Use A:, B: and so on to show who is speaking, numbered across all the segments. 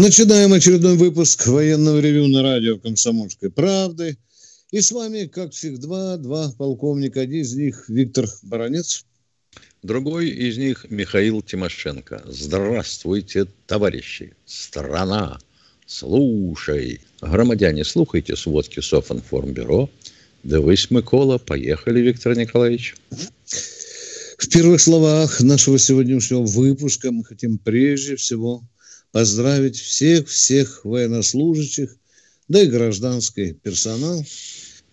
A: Начинаем очередной выпуск военного ревю на радио «Комсомольской правды». И с вами, как всегда, два полковника. Один из них Виктор Баранец.
B: Другой из них Михаил Тимошенко. Здравствуйте, товарищи. Страна, слушай. Громадяне, слухайте сводки Софинформбюро. Дивись, Микола. Поехали, Виктор Николаевич.
A: В первых словах нашего сегодняшнего выпуска мы хотим прежде всего – поздравить всех-всех военнослужащих, да и гражданский персонал,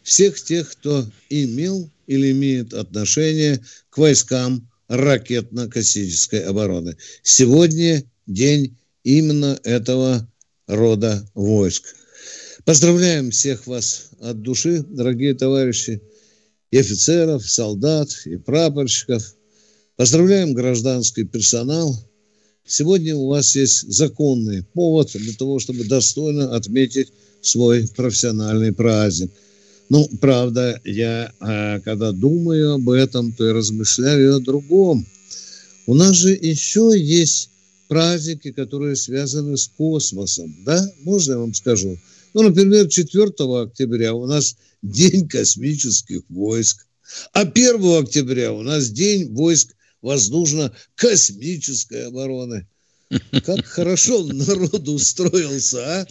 A: всех тех, кто имел или имеет отношение к войскам ракетно-космической обороны. Сегодня день именно этого рода войск. Поздравляем всех вас от души, дорогие товарищи, и офицеров, и солдат, и прапорщиков. Поздравляем гражданский персонал – Сегодня у вас есть законный повод для того, чтобы достойно отметить свой профессиональный праздник. Ну, правда, я, а, когда думаю об этом, то и размышляю о другом. У нас же еще есть праздники, которые связаны с космосом, да? Можно я вам скажу? Ну, например, 4 октября у нас День космических войск, а 1 октября у нас День войск воздушно-космической обороны. Как хорошо народ устроился, а?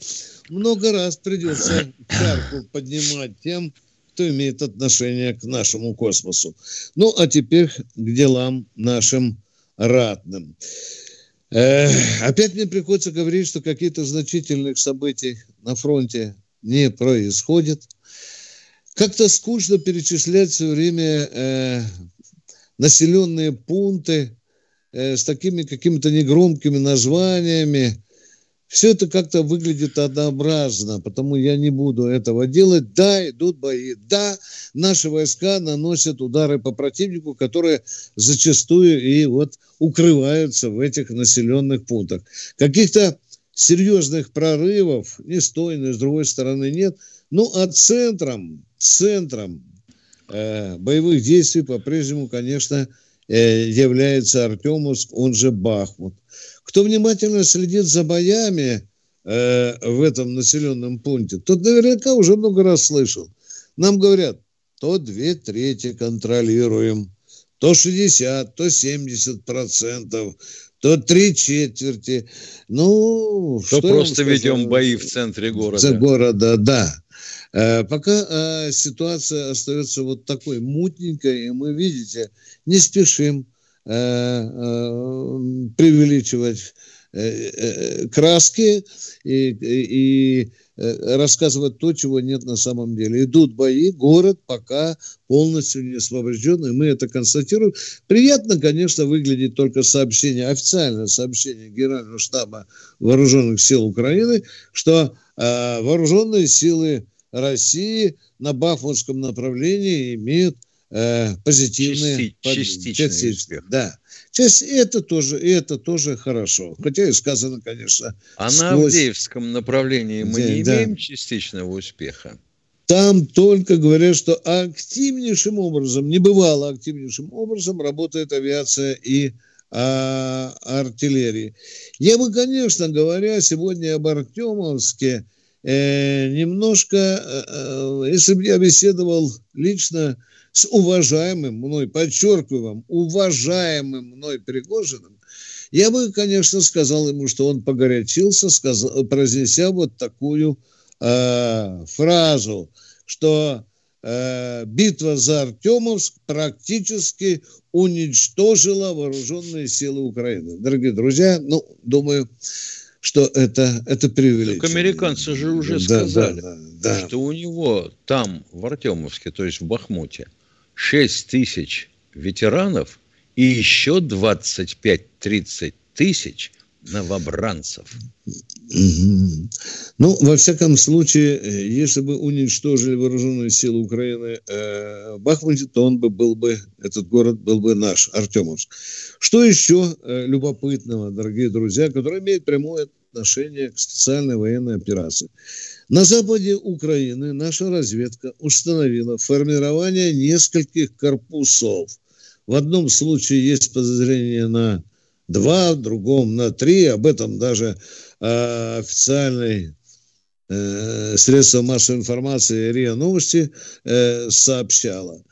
A: Много раз придется чарку поднимать тем, кто имеет отношение к нашему космосу. Ну, а теперь к делам нашим ратным. Э, опять мне приходится говорить, что какие-то значительных событий на фронте не происходит. Как-то скучно перечислять все время э, населенные пункты э, с такими какими-то негромкими названиями. Все это как-то выглядит однообразно, потому я не буду этого делать. Да, идут бои. Да, наши войска наносят удары по противнику, которые зачастую и вот укрываются в этих населенных пунктах. Каких-то серьезных прорывов ни с той, ни с другой стороны нет. Ну, а центром, центром боевых действий по-прежнему, конечно, э, является Артемовск, он же Бахмут. Кто внимательно следит за боями э, в этом населенном пункте, тот наверняка уже много раз слышал. Нам говорят, то две трети контролируем, то 60, то 70 процентов, то три четверти. Ну,
B: то просто ведем бои в центре города. За
A: города, да. Э, пока э, ситуация остается вот такой мутненькой, и мы, видите, не спешим э, преувеличивать краски и, и рассказывать то, чего нет на самом деле. Идут бои, город пока полностью не освобожден, и мы это констатируем. Приятно, конечно, выглядит только сообщение, официальное сообщение Генерального штаба Вооруженных сил Украины, что э, вооруженные силы России на Бахмутском направлении имеют э, позитивные
B: Части, частичный успех.
A: Да. Часть, это тоже, это тоже хорошо. Хотя и сказано, конечно.
B: А сквозь... на Авдеевском направлении мы да, не имеем частичного успеха.
A: Там только говорят, что активнейшим образом, не бывало активнейшим образом работает авиация и а, артиллерии. Я бы, конечно, говоря сегодня об Артемовске, э, немножко, э, э, если бы я беседовал лично с уважаемым мной, подчеркиваю вам, уважаемым мной Пригожиным, я бы, конечно, сказал ему, что он погорячился, сказал, произнеся вот такую э, фразу, что э, битва за Артемовск практически уничтожила вооруженные силы Украины. Дорогие друзья, ну, думаю, что это, это преувеличение. Так
B: американцы же уже да, сказали, да, да, да. что у него там, в Артемовске, то есть в Бахмуте, 6 тысяч ветеранов и еще 25-30 тысяч новобранцев.
A: Ну, во всяком случае, э, если бы уничтожили вооруженные силы Украины э, Бахмуте, то он бы был бы, этот город был бы наш, Артемовск. Что еще э, любопытного, дорогие друзья, который имеет прямое отношение к специальной военной операции? На западе Украины наша разведка установила формирование нескольких корпусов. В одном случае есть подозрение на два, другом на три. Об этом даже э, официальный э, средство массовой информации РИА Новости э, сообщало.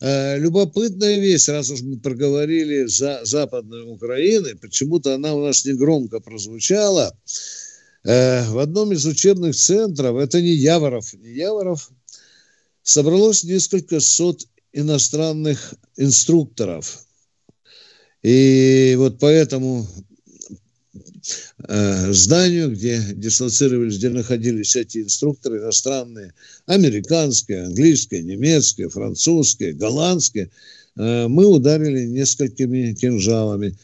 A: Э, любопытная вещь, раз уж мы проговорили за Западной Украины, почему-то она у нас не громко прозвучала. Э, в одном из учебных центров, это не Яворов, не Яворов, собралось несколько сот иностранных инструкторов – и вот по этому э, зданию, где дислоцировались, где находились эти инструкторы иностранные, американские, английские, немецкие, французские, голландские, э, мы ударили несколькими кинжалами.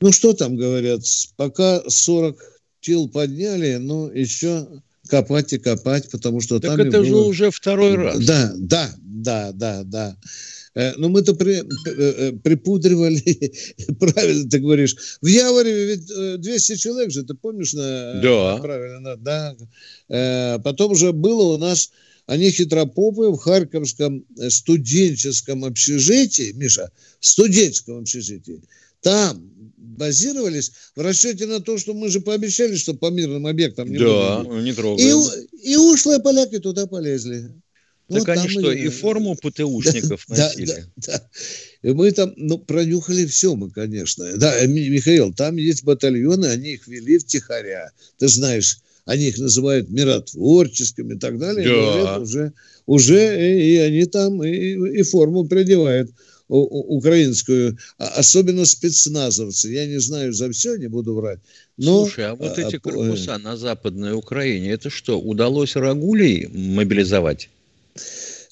A: Ну, что там говорят, пока 40 тел подняли, но еще копать и копать, потому что
B: так
A: там...
B: это было... же уже второй раз.
A: Да, да, да, да, да. Э, но мы-то при, э, э, припудривали, правильно ты говоришь. В Яворе ведь 200 человек же, ты помнишь? На,
B: да.
A: Правильно, да. Потом же было у нас, они хитропопы в Харьковском студенческом общежитии, Миша, студенческом общежитии, там базировались в расчете на то, что мы же пообещали, что по мирным объектам
B: не да, будем. не трогаем.
A: И, и ушлые поляки туда полезли.
B: Так вот они что, и, и форму ПТУшников да, носили? Да, да,
A: да. Мы там, ну, пронюхали все мы, конечно. Да, Михаил, там есть батальоны, они их вели втихаря. Ты знаешь, они их называют миротворческими и так далее. Да. Уже, уже и, и они там и, и форму придевают украинскую, а, особенно спецназовцы. Я не знаю за все, не буду врать.
B: Но, Слушай, а вот а, эти корпуса а, на Западной Украине, это что, удалось Рагулей мобилизовать?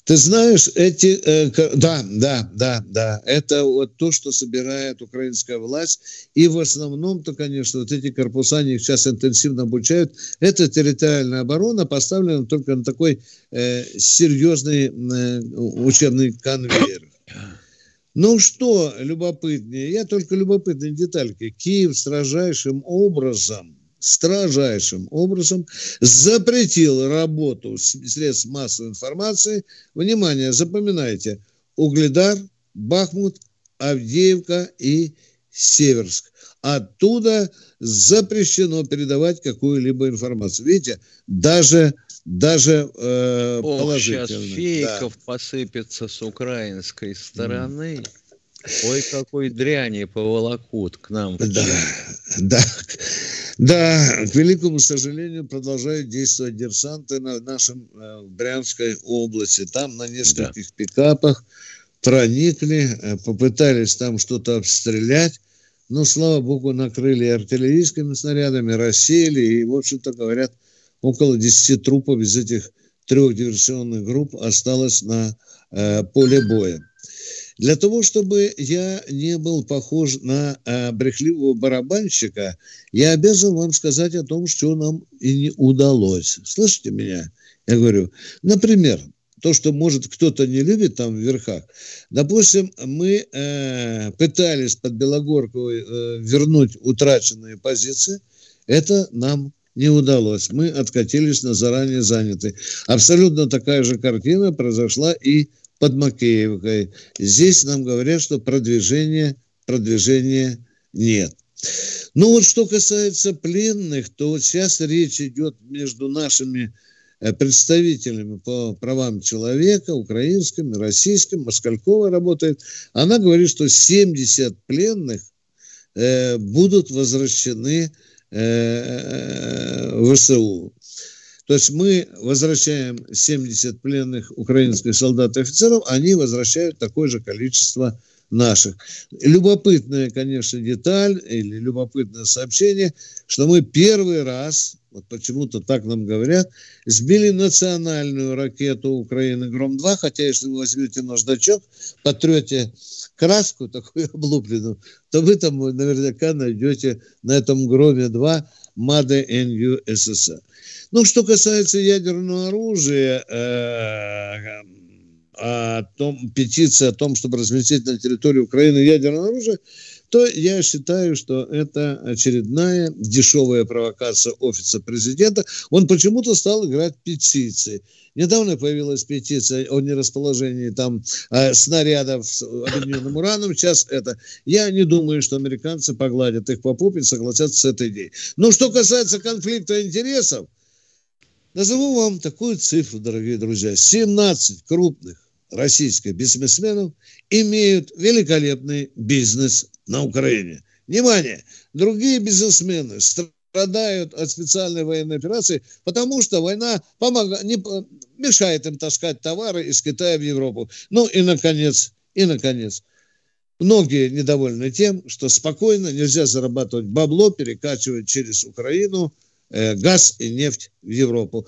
A: Ты знаешь, эти, э, да, да, да, да, это вот то, что собирает украинская власть, и в основном-то, конечно, вот эти корпуса, они их сейчас интенсивно обучают, это территориальная оборона поставлена только на такой э, серьезный э, учебный конвейер. Ну что любопытнее, я только любопытные детальки. Киев строжайшим образом строжайшим образом запретил работу средств массовой информации. Внимание, запоминайте, Угледар, Бахмут, Авдеевка и Северск. Оттуда запрещено передавать какую-либо информацию. Видите, даже даже э,
B: Ох, положительно. сейчас фейков да. посыпется с украинской стороны. Mm. Ой, какой дряни поволокут к нам.
A: Да, да. Да, к великому сожалению, продолжают действовать диверсанты на нашем э, Брянской области. Там на нескольких да. пикапах проникли, э, попытались там что-то обстрелять. Но, слава богу, накрыли артиллерийскими снарядами, рассеяли. И, в общем-то, говорят, около 10 трупов из этих трех диверсионных групп осталось на э, поле боя. Для того, чтобы я не был похож на э, брехливого барабанщика, я обязан вам сказать о том, что нам и не удалось. Слышите меня? Я говорю, например, то, что, может, кто-то не любит там в верхах. Допустим, мы э, пытались под Белогорковой э, вернуть утраченные позиции. Это нам не удалось. Мы откатились на заранее занятый. Абсолютно такая же картина произошла и под Макеевкой. Здесь нам говорят, что продвижения, продвижения нет. Ну вот что касается пленных, то вот сейчас речь идет между нашими э, представителями по правам человека, украинским, российским, Москалькова работает. Она говорит, что 70 пленных э, будут возвращены э, в ВСУ. То есть мы возвращаем 70 пленных украинских солдат и офицеров, они возвращают такое же количество наших. Любопытная, конечно, деталь или любопытное сообщение, что мы первый раз, вот почему-то так нам говорят, сбили национальную ракету Украины «Гром-2», хотя если вы возьмете наждачок, потрете краску такую облупленную, то вы там наверняка найдете на этом «Громе-2» Made in USSR. Ну, что касается ядерного оружия, э, о том, петиции о том, чтобы разместить на территории Украины ядерное оружие, то я считаю, что это очередная дешевая провокация офиса президента. Он почему-то стал играть петиции. Недавно появилась петиция о нерасположении там э, снарядов с объединенным ураном. Сейчас это. Я не думаю, что американцы погладят их по пупе и согласятся с этой идеей. Но что касается конфликта интересов, назову вам такую цифру, дорогие друзья. 17 крупных российских бизнесменов имеют великолепный бизнес на Украине. Внимание! Другие бизнесмены страдают от специальной военной операции, потому что война помогает, не, мешает им таскать товары из Китая в Европу. Ну и, наконец, и, наконец, многие недовольны тем, что спокойно нельзя зарабатывать бабло, перекачивать через Украину газ и нефть в Европу.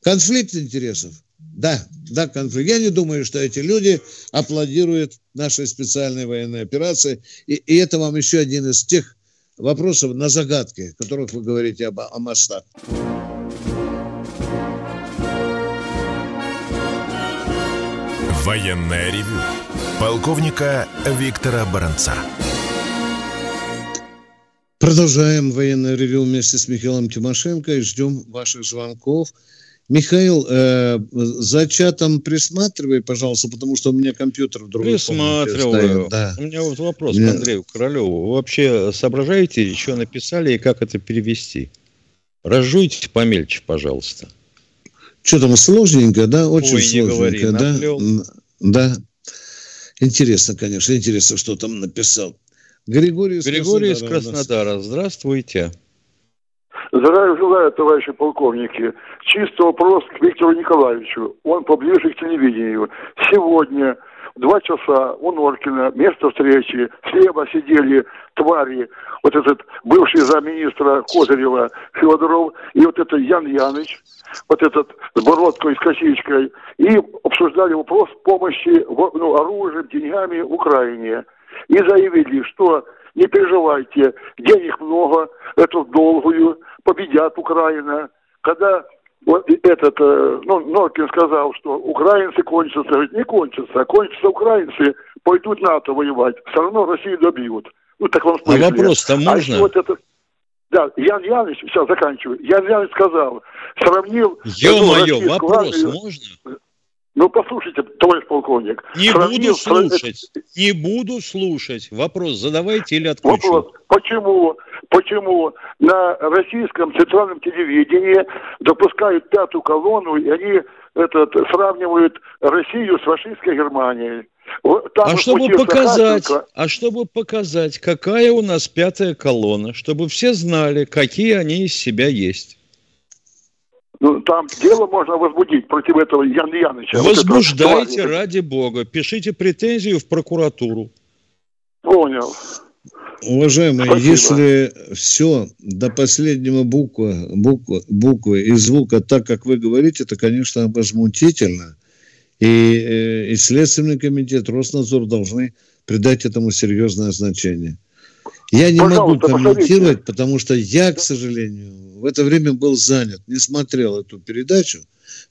A: Конфликт интересов – да, да, конфликт. Я не думаю, что эти люди аплодируют нашей специальной военной операции. И, и это вам еще один из тех вопросов на загадки, о которых вы говорите об, о мостах.
C: Военная ревю. Полковника Виктора Баранца.
A: Продолжаем военное ревю вместе с Михаилом Тимошенко и ждем ваших звонков. Михаил, э, за чатом присматривай, пожалуйста, потому что у меня компьютер в другой
B: Присматриваю. Да. У меня вот вопрос меня... к Андрею Королеву. Вы вообще соображаете, что написали и как это перевести? Разжуйте помельче, пожалуйста.
A: Что там, сложненько, да? Очень Ой, сложненько, говори, да? Да. Интересно, конечно, интересно, что там написал.
B: Григорий из Григорий Краснодара. Из Краснодара. Здравствуйте.
D: Здравия желаю, товарищи полковники. Чисто вопрос к Виктору Николаевичу. Он поближе к телевидению. Сегодня в два часа у Норкина место встречи слева сидели твари, вот этот бывший замминистра Козырева Федоров и вот этот Ян Яныч, вот этот с бородкой, с косичкой, и обсуждали вопрос помощи ну, оружием, деньгами Украине. И заявили, что не переживайте, денег много, эту долгую, победят Украина. Когда вот этот, э, ну, Норкин сказал, что украинцы кончатся, говорит, не кончатся, а кончатся украинцы, пойдут НАТО воевать, все равно Россию добьют. Ну, так он
B: смысле. А вопрос-то а можно? А вот это,
D: да, Ян Яныч, сейчас заканчиваю, Ян Яныч сказал, сравнил...
B: Ё-моё, вопрос армию, можно?
D: Ну, послушайте, товарищ полковник.
B: Не буду слушать, не буду слушать. Вопрос задавайте или отключу. Вопрос,
D: почему, почему на российском центральном телевидении допускают пятую колонну, и они этот, сравнивают Россию с фашистской Германией?
B: Там а чтобы показать, Хатенко. а чтобы показать, какая у нас пятая колонна, чтобы все знали, какие они из себя есть.
D: Ну, там дело можно возбудить против этого Ян Яныча.
B: Возбуждайте, вот ради бога. Пишите претензию в прокуратуру.
D: Понял.
A: Уважаемые, Спасибо. если все до последнего буквы, буквы, буквы и звука так, как вы говорите, это, конечно, возмутительно. И, э, и Следственный комитет, Роснадзор должны придать этому серьезное значение. Я не Пожалуйста, могу комментировать, посмотрите. потому что я, к сожалению, в это время был занят, не смотрел эту передачу.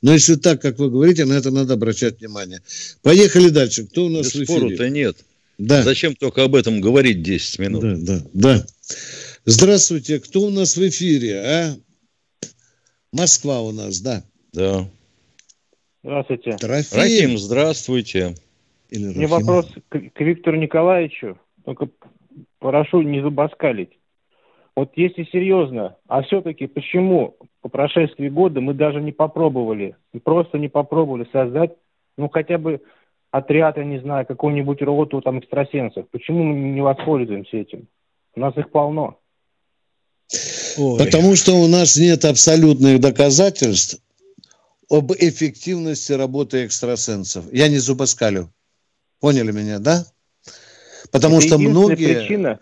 A: Но если так, как вы говорите, на это надо обращать внимание. Поехали дальше. Кто у нас да в эфире?
B: Спору-то нет. Да. Зачем только об этом говорить 10 минут?
A: Да, да, да. Здравствуйте. Кто у нас в эфире, а? Москва у нас, да.
B: Да.
E: Здравствуйте.
B: Трофим. Рахим, здравствуйте.
E: Или Мне вопрос к, к Виктору Николаевичу. Только прошу не зубоскалить. Вот если серьезно, а все-таки почему по прошествии года мы даже не попробовали, просто не попробовали создать, ну, хотя бы отряд, я не знаю, какую-нибудь роту там экстрасенсов? Почему мы не воспользуемся этим? У нас их полно.
A: Ой. Потому что у нас нет абсолютных доказательств об эффективности работы экстрасенсов. Я не зубоскалю. Поняли меня, да? Потому это что многие... Причина?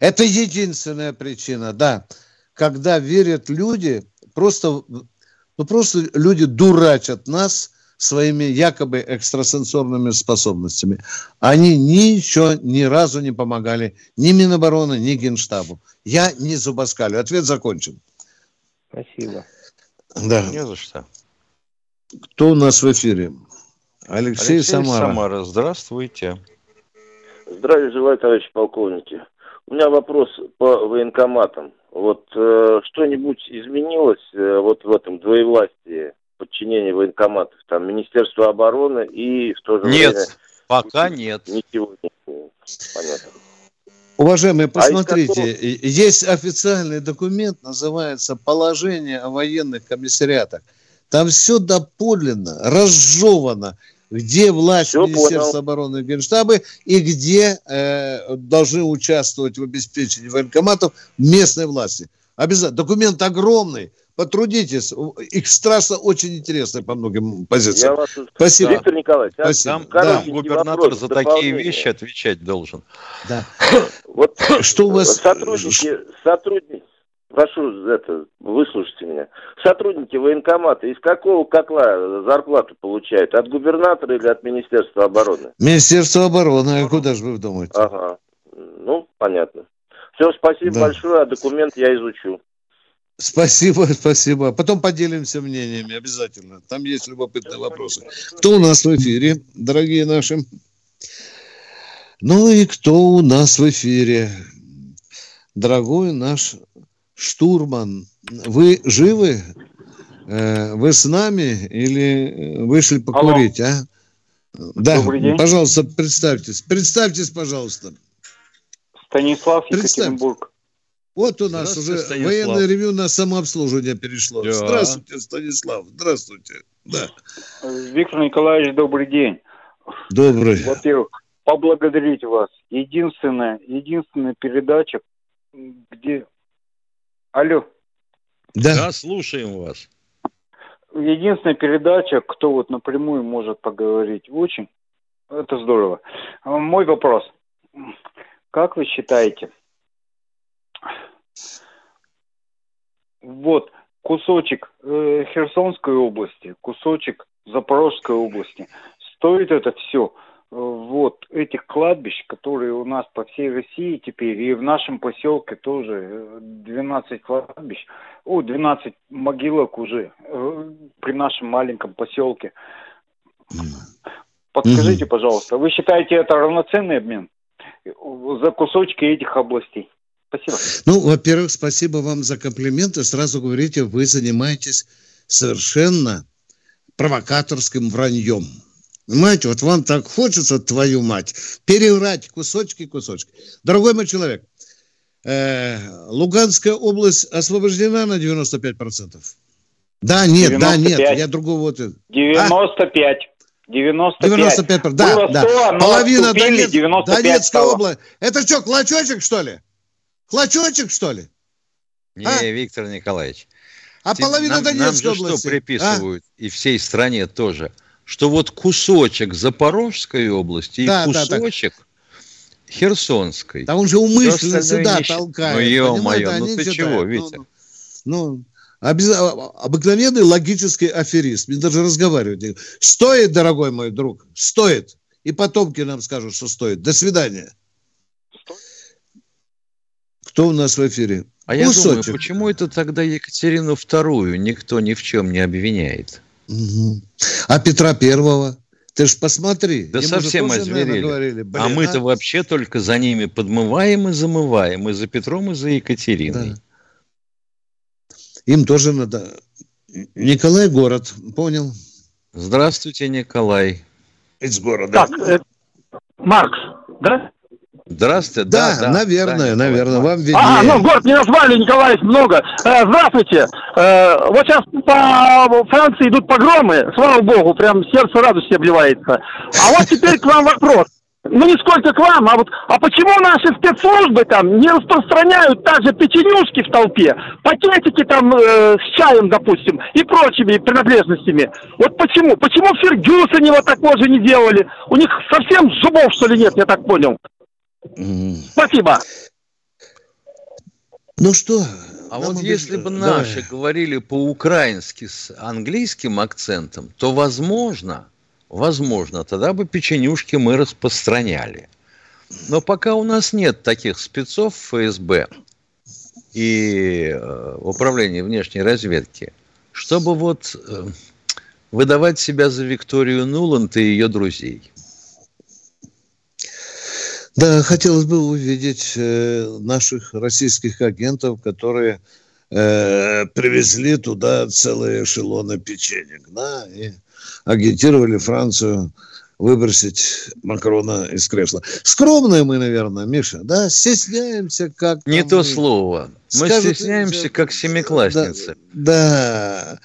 A: Это единственная причина, да. Когда верят люди, просто, ну просто люди дурачат нас своими якобы экстрасенсорными способностями. Они ничего ни разу не помогали ни Минобороны, ни Генштабу. Я не зубоскалю. Ответ закончен.
F: Спасибо.
A: Да. Не за что. Кто у нас в эфире? Алексей, Алексей Самара.
B: Самара, здравствуйте.
G: Здравия желаю, товарищи полковники. У меня вопрос по военкоматам. Вот э, что-нибудь изменилось э, вот в этом двоевластии подчинения военкоматов? Там Министерство обороны и в то же
B: нет, время... Нет, пока нет.
G: Ничего нет. Понятно.
A: Уважаемые, а посмотрите, а есть официальный документ, называется «Положение о военных комиссариатах». Там все доподлинно, разжевано, где власть все Министерства понял. обороны и Генштаба и где э, должны участвовать в обеспечении военкоматов местной власти. Обязательно. Документ огромный. Потрудитесь. Экстраса очень интересная по многим позициям. Я вас...
B: Спасибо. Виктор Николаевич, а Спасибо. Там да. губернатор вопрос, за такие вещи отвечать должен.
G: Да. Вот что у вас... Сотрудники, сотрудники, прошу это, выслушайте меня. Сотрудники военкомата из какого котла зарплату получают? От губернатора или от Министерства обороны?
A: Министерство обороны, а куда же вы думаете?
G: Ага, ну, понятно. Все, спасибо да. большое, а документ я изучу.
A: Спасибо, спасибо. Потом поделимся мнениями обязательно. Там есть любопытные вопросы. Кто у нас в эфире, дорогие наши? Ну и кто у нас в эфире? Дорогой наш штурман, вы живы? Э, вы с нами или вышли покурить, Алло. а? Да, Добрый день. пожалуйста, представьтесь. Представьтесь, пожалуйста.
H: Станислав Екатеринбург.
A: Вот у нас уже Станислав. военное ревю на самообслуживание перешло. Да. Здравствуйте, Станислав. Здравствуйте. Да.
H: Виктор Николаевич, добрый день.
A: Добрый.
H: Во-первых, поблагодарить вас. Единственная, единственная передача, где Алло.
B: Да. да, слушаем вас.
H: Единственная передача, кто вот напрямую может поговорить. Очень. Это здорово. Мой вопрос. Как вы считаете, вот кусочек э, Херсонской области, кусочек Запорожской области, стоит это все – вот этих кладбищ, которые у нас по всей России теперь, и в нашем поселке тоже 12 э, кладбищ, о, 12 могилок уже э, при нашем маленьком поселке. Подскажите, пожалуйста, вы считаете это равноценный обмен за кусочки этих областей? Спасибо.
A: Ну, во-первых, спасибо вам за комплименты. Сразу говорите, вы занимаетесь совершенно провокаторским враньем. Понимаете, вот вам так хочется, твою мать, переврать кусочки, кусочки. Дорогой мой человек, э, Луганская область освобождена на 95%? Да, нет, 95. да, нет, я другого вот...
H: 95. А? 95. 95,
A: да, Было 100, да. Половина Донец... Донецкая область. Это что, клочочек, что ли? Клочочек, что ли?
B: Не, а? Виктор Николаевич.
A: А Ты, половина нам, Донецкой
B: нам же области? что приписывают, а? и всей стране тоже – что вот кусочек Запорожской области да, и кусочек да. Херсонской.
A: Да он же умышленно сюда не... толкает.
B: Ну, ё-моё, ну ты чего, ну, Витя?
A: Ну, ну обез... обыкновенный логический аферист. Мне даже разговаривать. Стоит, дорогой мой друг, стоит. И потомки нам скажут, что стоит. До свидания. Кто у нас в эфире?
B: А Кусочек. я думаю, почему это тогда Екатерину Вторую никто ни в чем не обвиняет?
A: Угу. А Петра Первого? Ты ж посмотри.
B: Да совсем озверели. Блин, а мы-то а? вообще только за ними подмываем и замываем. И за Петром, и за Екатериной. Да.
A: Им тоже надо... Николай город, понял?
B: Здравствуйте, Николай.
A: Из города.
H: Так, э, Маркс, да?
B: Здравствуйте.
A: Да, да, да наверное, да, наверное, вам виднее.
H: А, ну город не назвали, Николаевич, много. Э, здравствуйте. Э, вот сейчас по Франции идут погромы, слава богу, прям сердце радости обливается. А вот теперь к вам вопрос. Ну, не сколько к вам, а вот, а почему наши спецслужбы там не распространяют также печенюшки в толпе, пакетики там э, с чаем, допустим, и прочими принадлежностями? Вот почему? Почему в Фергюсоне вот такого же не делали? У них совсем зубов, что ли, нет, я так понял?
I: Спасибо.
A: Ну что?
B: А вот если бы наши Давай. говорили по-украински с английским акцентом, то возможно, возможно, тогда бы печенюшки мы распространяли. Но пока у нас нет таких спецов в ФСБ и э, в управлении внешней разведки, чтобы вот э, выдавать себя за Викторию Нуланд и ее друзей.
A: Да, хотелось бы увидеть э, наших российских агентов, которые э, привезли туда целые эшелоны печенек, да, и агитировали Францию выбросить Макрона из кресла. Скромные мы, наверное, Миша, да? Стесняемся как...
B: Не то слово. Мы Скажут, стесняемся, как семиклассницы.
A: Да, да.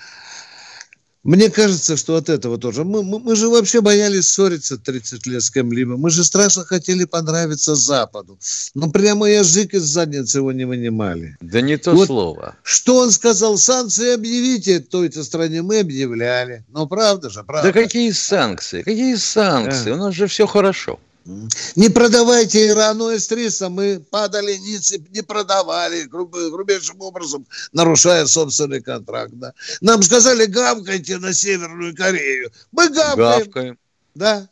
A: Мне кажется, что от этого тоже. Мы, мы, мы же вообще боялись ссориться 30 лет с кем-либо. Мы же страшно хотели понравиться Западу. Но прямо язык из задницы его не вынимали.
B: Да не то вот слово.
A: Что он сказал? Санкции объявите той-то стране. Мы объявляли. Ну, правда же, правда.
B: Да какие санкции? Какие санкции? А. У нас же все хорошо.
A: Не продавайте Ирану С-300. Мы падали ниц не продавали, груб, грубейшим образом нарушая собственный контракт. Да. Нам сказали, гавкайте на Северную Корею. Мы гавкаем. гавкаем. Да.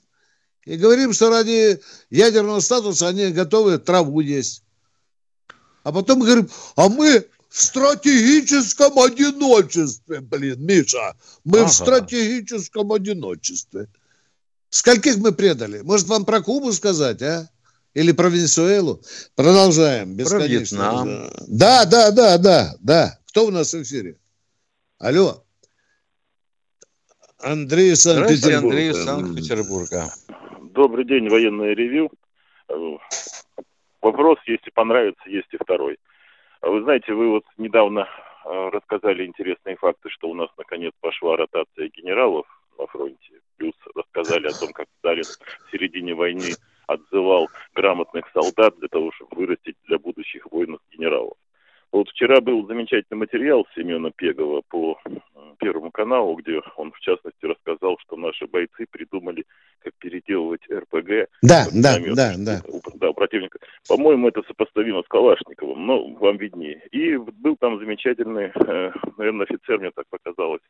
A: И говорим, что ради ядерного статуса они готовы траву есть. А потом говорим, а мы в стратегическом одиночестве, блин, Миша. Мы ага. в стратегическом одиночестве. Скольких мы предали? Может, вам про Кубу сказать, а? Или про Венесуэлу? Продолжаем.
B: Бесконечно. Про Вьетнам.
A: Да, да, да, да, да. Кто у нас в эфире? Алло. Андрей Санкт-Петербург.
B: Андрей Санкт-Петербурга.
J: Добрый день, военное ревю. Вопрос, если понравится, есть и второй. Вы знаете, вы вот недавно э, рассказали интересные факты, что у нас наконец пошла ротация генералов на фронте плюс рассказали о том, как Сталин в середине войны отзывал грамотных солдат для того, чтобы вырастить для будущих воинов генералов. Вот вчера был замечательный материал Семена Пегова по Первому каналу, где он, в частности, рассказал, что наши бойцы придумали, как переделывать РПГ.
A: Да, да, да, да.
J: Да, противника. По-моему, это сопоставимо с Калашниковым, но вам виднее. И был там замечательный, э, наверное, офицер, мне так показалось,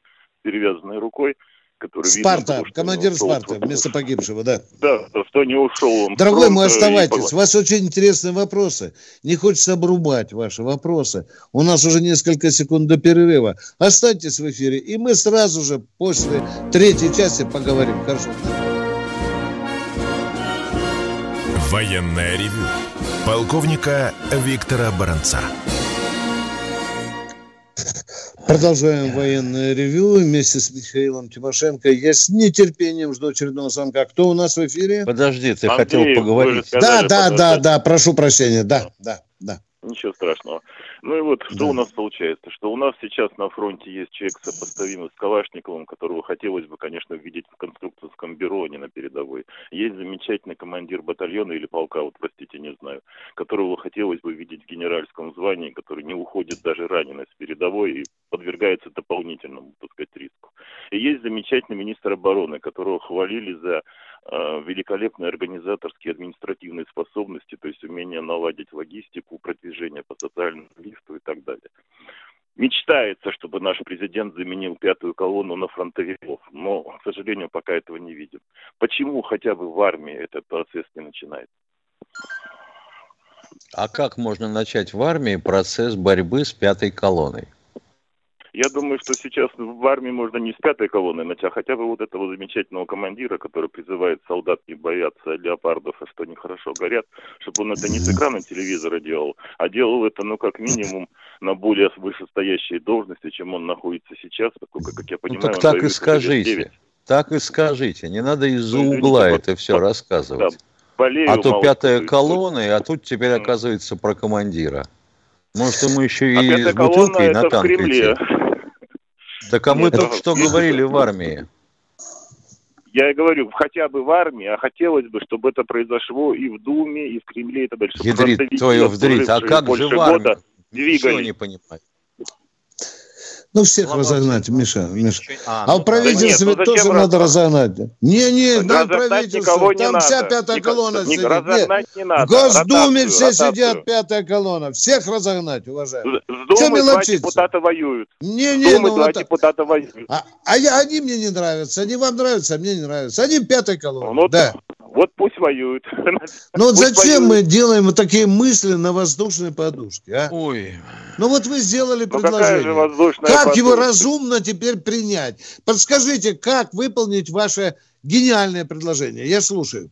J: перевязанной рукой,
A: который Спарта, видно, командир Спарта, вместо погибшего, да.
J: Да, что не ушел он.
A: Дорогой мой, оставайтесь. И... У вас очень интересные вопросы. Не хочется обрубать ваши вопросы. У нас уже несколько секунд до перерыва. Останьтесь в эфире, и мы сразу же после третьей части поговорим. Хорошо.
C: Военная ревю. Полковника Виктора Баранца.
A: Продолжаем военное ревю вместе с Михаилом Тимошенко. Я с нетерпением жду очередного звонка. Кто у нас в эфире?
B: Подожди, ты Андрей, хотел поговорить.
A: Сказали, да, да, да, да, прошу прощения. Да, да, да.
J: Ничего страшного. Ну и вот что да. у нас получается, что у нас сейчас на фронте есть человек сопоставимый с Калашниковым, которого хотелось бы, конечно, видеть в конструкторском бюро, а не на передовой. Есть замечательный командир батальона или полка, вот простите, не знаю, которого хотелось бы видеть в генеральском звании, который не уходит даже раненый с передовой и подвергается дополнительному, так сказать, риску. И есть замечательный министр обороны, которого хвалили за Э, великолепные организаторские административные способности, то есть умение наладить логистику, продвижение по социальному лифту и так далее. Мечтается, чтобы наш президент заменил пятую колонну на фронтовиков, но, к сожалению, пока этого не видим. Почему хотя бы в армии этот процесс не начинается?
B: А как можно начать в армии процесс борьбы с пятой колонной?
J: Я думаю, что сейчас в армии можно не с пятой колонны начать, а хотя бы вот этого замечательного командира, который призывает солдат не бояться леопардов, а что они хорошо горят, чтобы он это не с экрана телевизора делал, а делал это, ну, как минимум, на более вышестоящей должности, чем он находится сейчас, поскольку, как я ну, понимаю...
B: Ну, так так и скажите. Так и скажите. Не надо из-за ну, угла это все по, рассказывать. Да, болею, а то пятая колонна, а тут теперь оказывается про командира. Может, ему еще а и с бутылкой на танк идти. Так а мы Нет, только что говорили в армии.
J: Я говорю, хотя бы в армии, а хотелось бы, чтобы это произошло и в Думе, и в Кремле, и так далее.
B: Ядрит твою вдрит, а как же в армии? Двигались. Ничего не понимаю.
A: Ну, всех
B: Ломоносов.
A: разогнать, Миша. Миша.
B: А,
A: А
B: ну
A: в правительстве
G: Да нет, ну
A: тоже
G: зачем
A: надо
G: раз-
A: разогнать. Не-не, на
G: Разогнать
A: правительстве.
G: никого не
A: Там
G: надо.
A: вся пятая
G: Нико-
A: колонна сидит.
G: Разогнать не
A: В
G: надо.
A: Госдуме
G: Ротацию,
A: все
G: ротацию.
A: сидят, пятая колонна. Всех разогнать, уважаемые.
G: С два
A: мелочиться?
G: депутата воюют.
A: Не-не,
G: Думы
A: ну
G: два
A: вот
G: депутата воюют.
A: А, а я, они мне не нравятся. Они вам нравятся, а мне не нравятся. Они пятая колонна.
G: Ну,
A: да.
G: Вот пусть воюют.
A: Ну вот зачем
G: воюют.
A: мы делаем вот такие мысли на воздушной подушке, а?
B: Ой,
A: Ну вот вы сделали
G: Ну какая же
A: предложение.
G: воздушная
A: Как его
G: подушка?
A: разумно теперь принять? Подскажите, как выполнить ваше гениальное предложение? Я слушаю.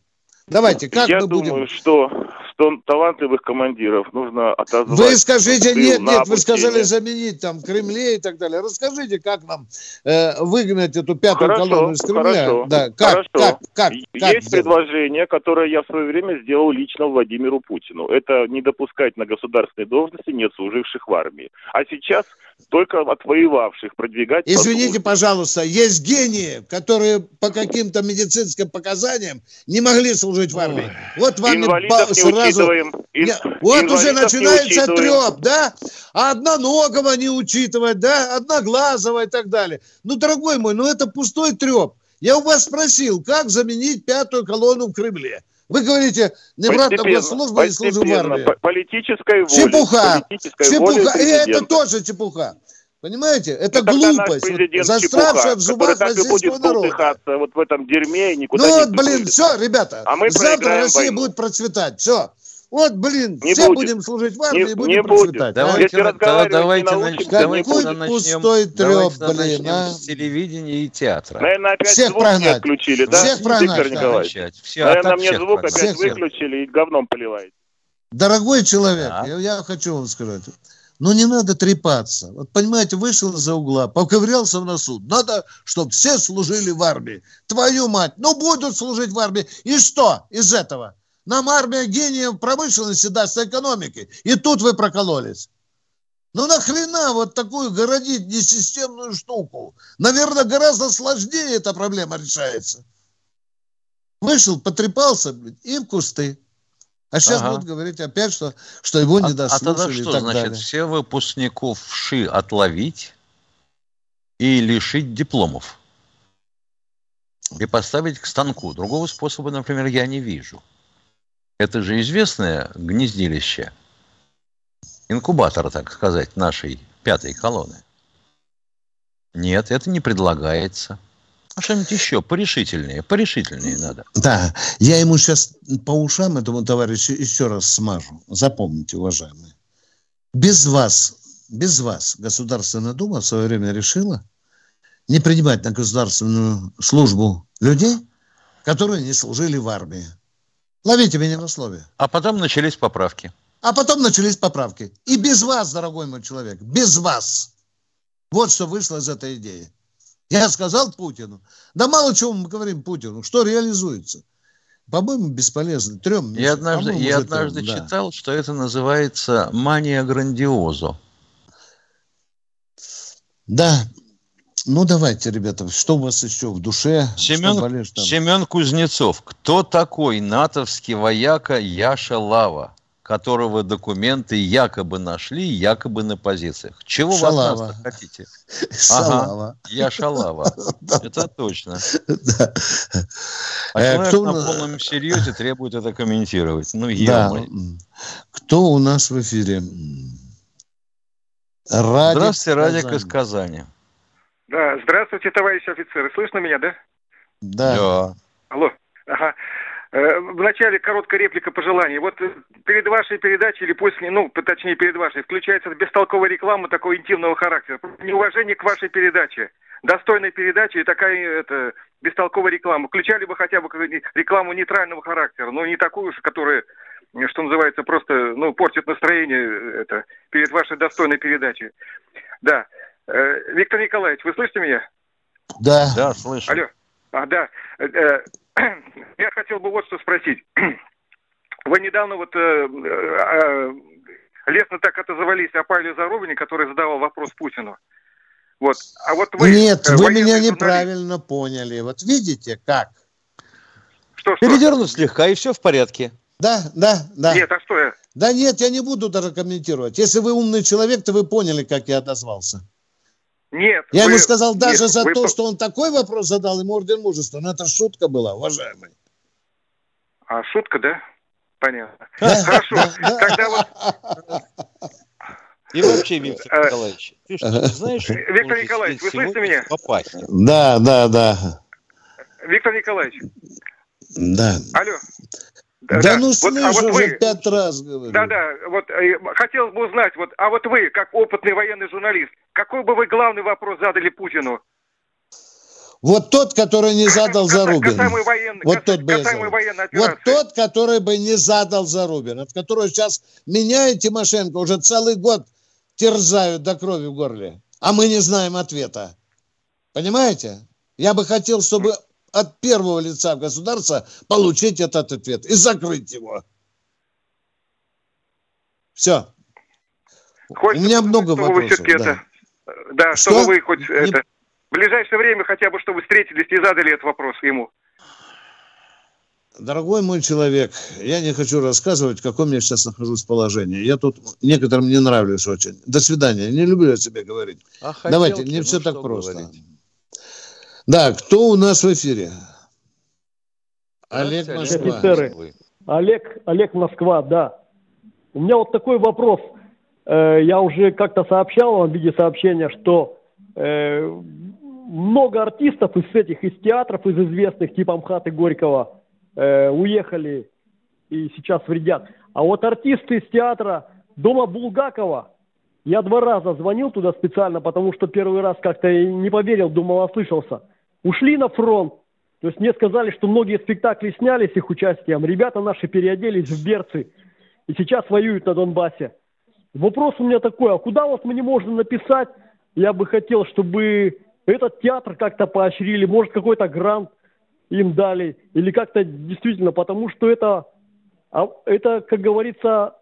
A: Давайте, как
G: Я
A: мы
G: думаю,
A: будем...
G: что 100 талантливых командиров нужно отозвать.
A: Вы скажите, нет, нет, вы сказали заменить там Кремле и так далее. Расскажите, как нам э, выгнать эту пятую
G: Хорошо,
A: колонну из Кремля?
G: хорошо,
A: да, как,
G: хорошо.
A: как, как, как
G: Есть
A: сделать?
G: предложение, которое я в свое время сделал лично Владимиру Путину. Это не допускать на государственной должности не служивших в армии. А сейчас только отвоевавших продвигать.
A: Извините, пожалуйста, есть гении, которые по каким-то медицинским показаниям не могли служить в армии. Вот вам
G: Инвалидов не
A: сразу...
G: учитываем. Ин-
A: Вот уже начинается треп, да? А одноногого не учитывать, да? Одноглазого и так далее. Ну, дорогой мой, ну это пустой треп. Я у вас спросил, как заменить пятую колонну в Кремле. Вы говорите, невратная
G: Постепенно,
A: служба и служу в армии.
G: по- Политической воли.
A: Чепуха!
G: политической
A: Чепуха. И это тоже чепуха. Понимаете? Это
G: Ну,
A: глупость, застравшая в зубах российского народа.
G: вот в этом дерьме и никуда
A: Ну
G: не
A: вот, блин, все, ребята,
G: А мы
A: завтра Россия
G: войну.
A: будет процветать. Все. Вот, блин,
G: Не
A: все
G: будет.
A: будем служить в армии
G: Не-
A: и будем
G: не будет.
A: процветать.
B: давайте,
A: а?
G: Если
B: давайте,
G: не
B: нач-
G: научимся,
B: давайте
A: не
B: тогда
A: будет.
B: начнем,
A: Пустой треп,
B: давайте
A: блин,
B: начнем
A: а.
B: с телевидения и театра.
G: Наверное, опять
A: Всех
G: звук
A: прогнать.
G: не отключили, да?
A: Всех прогнать,
G: Виктор
A: да.
G: Николаевич.
B: Все,
G: Наверное, мне
B: всех
G: звук
B: прогнать.
G: опять
A: Всех, всех.
G: выключили и говном поливает.
A: Дорогой человек,
B: Так.
A: я, я хочу вам сказать, ну не надо трепаться. Вот понимаете, вышел из-за угла, поковырялся в носу. Надо, чтобы все служили в армии. Твою мать, ну будут служить в армии. И что из этого? Нам армия гениев промышленности даст экономики. И тут вы прокололись. Ну нахрена вот такую городить несистемную штуку? Наверное, гораздо сложнее эта проблема решается. Вышел, потрепался, блин, и в кусты. А сейчас
B: Ага.
A: будут говорить опять, что, что его не
B: А, а
A: дослушали
B: тогда
A: и
B: что
A: так
B: значит?
A: далее.
B: Все выпускников ШИ отловить и лишить дипломов. И поставить к станку. Другого способа, например, я не вижу. Это же известное гнездилище, инкубатор, так сказать, нашей пятой колонны. Нет, это не предлагается. А что-нибудь еще порешительнее, порешительнее надо.
A: Да, я ему сейчас по ушам этому товарищу еще раз смажу. Запомните, уважаемые. Без вас, без вас Государственная Дума в свое время решила не принимать на государственную службу людей, которые не служили в армии. Ловите меня на слове.
B: А потом начались поправки.
A: А потом начались поправки. И без вас, дорогой мой человек, без вас. Вот что вышло из этой идеи. Я сказал Путину. Да мало чего мы говорим Путину. Что реализуется? По-моему, бесполезно. Трем.
B: Я однажды, я однажды
A: трем, да.
B: читал, что это называется мания грандиозо.
A: Да. Ну, давайте, ребята, что у вас еще в душе?
B: Семен,
A: там?
B: Семен Кузнецов. Кто такой натовский вояка Яша Лава, которого документы якобы нашли, якобы на позициях? Чего вы от
A: Шалава.
B: нас хотите?
A: Шалава.
B: Яша Лава. Это точно. А
A: Э,
B: человек на полном серьезе требует это комментировать. Ну,
A: М. Кто у нас в эфире? Радик
B: Здравствуйте, Радик из Казани.
K: Да, здравствуйте, товарищи офицеры. Слышно меня, да?
A: Да.
K: Алло. Ага. Э, В начале короткая реплика пожеланий. Вот э, перед вашей передачей, или после, ну, точнее, перед вашей, включается бестолковая реклама такого интимного характера. Неуважение к вашей передаче. Достойной передачи и такая это, бестолковая реклама. Включали бы хотя бы рекламу нейтрального характера, но не такую уж, которая, что называется, просто, ну, портит настроение э, это, перед вашей достойной передачей. Да. Э, Виктор Николаевич, вы слышите меня?
A: Да.
B: Да, слышу.
K: Алло. А, да. Э, э, Я хотел бы вот что спросить. Вы недавно вот э, э, лестно так отозвались о Павле Зарубине, который задавал вопрос Путину. Вот. А вот вы...
A: Нет, вы меня
K: журналист,
A: неправильно поняли. Вот видите, как?
K: Что, что?
B: Передернуть слегка, и все в порядке.
A: Да, да, да.
K: Нет, а что я?
A: Да нет, я не буду даже комментировать. Если вы умный человек, то вы поняли, как я отозвался.
K: Нет.
A: Я
K: вы-
A: ему сказал, даже
K: нет,
A: за
K: вы
A: то, что он такой вопрос задал, ему орден мужества. Но это шутка была, уважаемый.
K: А, шутка, да? Понятно. Хорошо.
A: да, да.
K: Тогда вот,
L: И вообще, Виктор
K: Э,
L: Николаевич, ты что, не знаешь,
K: Виктор Николаевич, вы слышите меня?
L: попасть?
A: Да, да, да.
K: Виктор Николаевич,
A: Да.
K: алло.
A: Да, ну
K: Вот,
A: слышу,
K: а вот
A: уже
K: вы,
A: пять раз говорю.
K: да, да, вот э, хотелось бы узнать, вот, а вот вы, как опытный военный журналист, какой бы вы главный вопрос задали Путину?
A: Вот тот, который не задал Зарубин.
K: Военный,
A: Вот тот бы Вот тот, который бы не задал Зарубин, от которого сейчас меня и Тимошенко уже целый год терзают до крови в горле, а мы не знаем ответа. Понимаете? Я бы хотел, чтобы от первого лица государства получить этот ответ и закрыть его. Все.
K: Хочется,
A: У меня много
K: чтобы вы
A: вопросов.
K: все-таки
A: да.
K: это, да,
A: Что?
K: чтобы вы хоть
A: Не-
K: это, в ближайшее время хотя бы, чтобы встретились и задали этот вопрос ему.
A: Дорогой мой человек, я не хочу рассказывать, в каком я сейчас нахожусь положении. Я тут некоторым не нравлюсь очень. До свидания. Не люблю о себе говорить.
B: А
A: Давайте, не
B: ну
A: все так просто.
B: говорить.
A: Да, кто у нас в эфире? Олег Москва.
E: Офицеры. Олег, Олег Москва, да. У меня вот такой вопрос. Э, Я уже как-то сообщал вам в виде сообщения, что э, много артистов из этих, из театров, из известных, типа МХАТ и Горького, э, уехали и сейчас вредят. А вот артисты из театра Дома Булгакова, я два раза звонил туда специально, потому что первый раз как-то и не поверил, думал, ослышался. Ушли на фронт. То есть мне сказали, что многие спектакли сняли с их участием. Ребята наши переоделись в берцы и сейчас воюют на Донбассе. Вопрос у меня такой, а куда вот мне можно написать? Я бы хотел, чтобы этот театр как-то поощрили, может какой-то грант им дали, или как-то действительно, потому что это, а, это как говорится,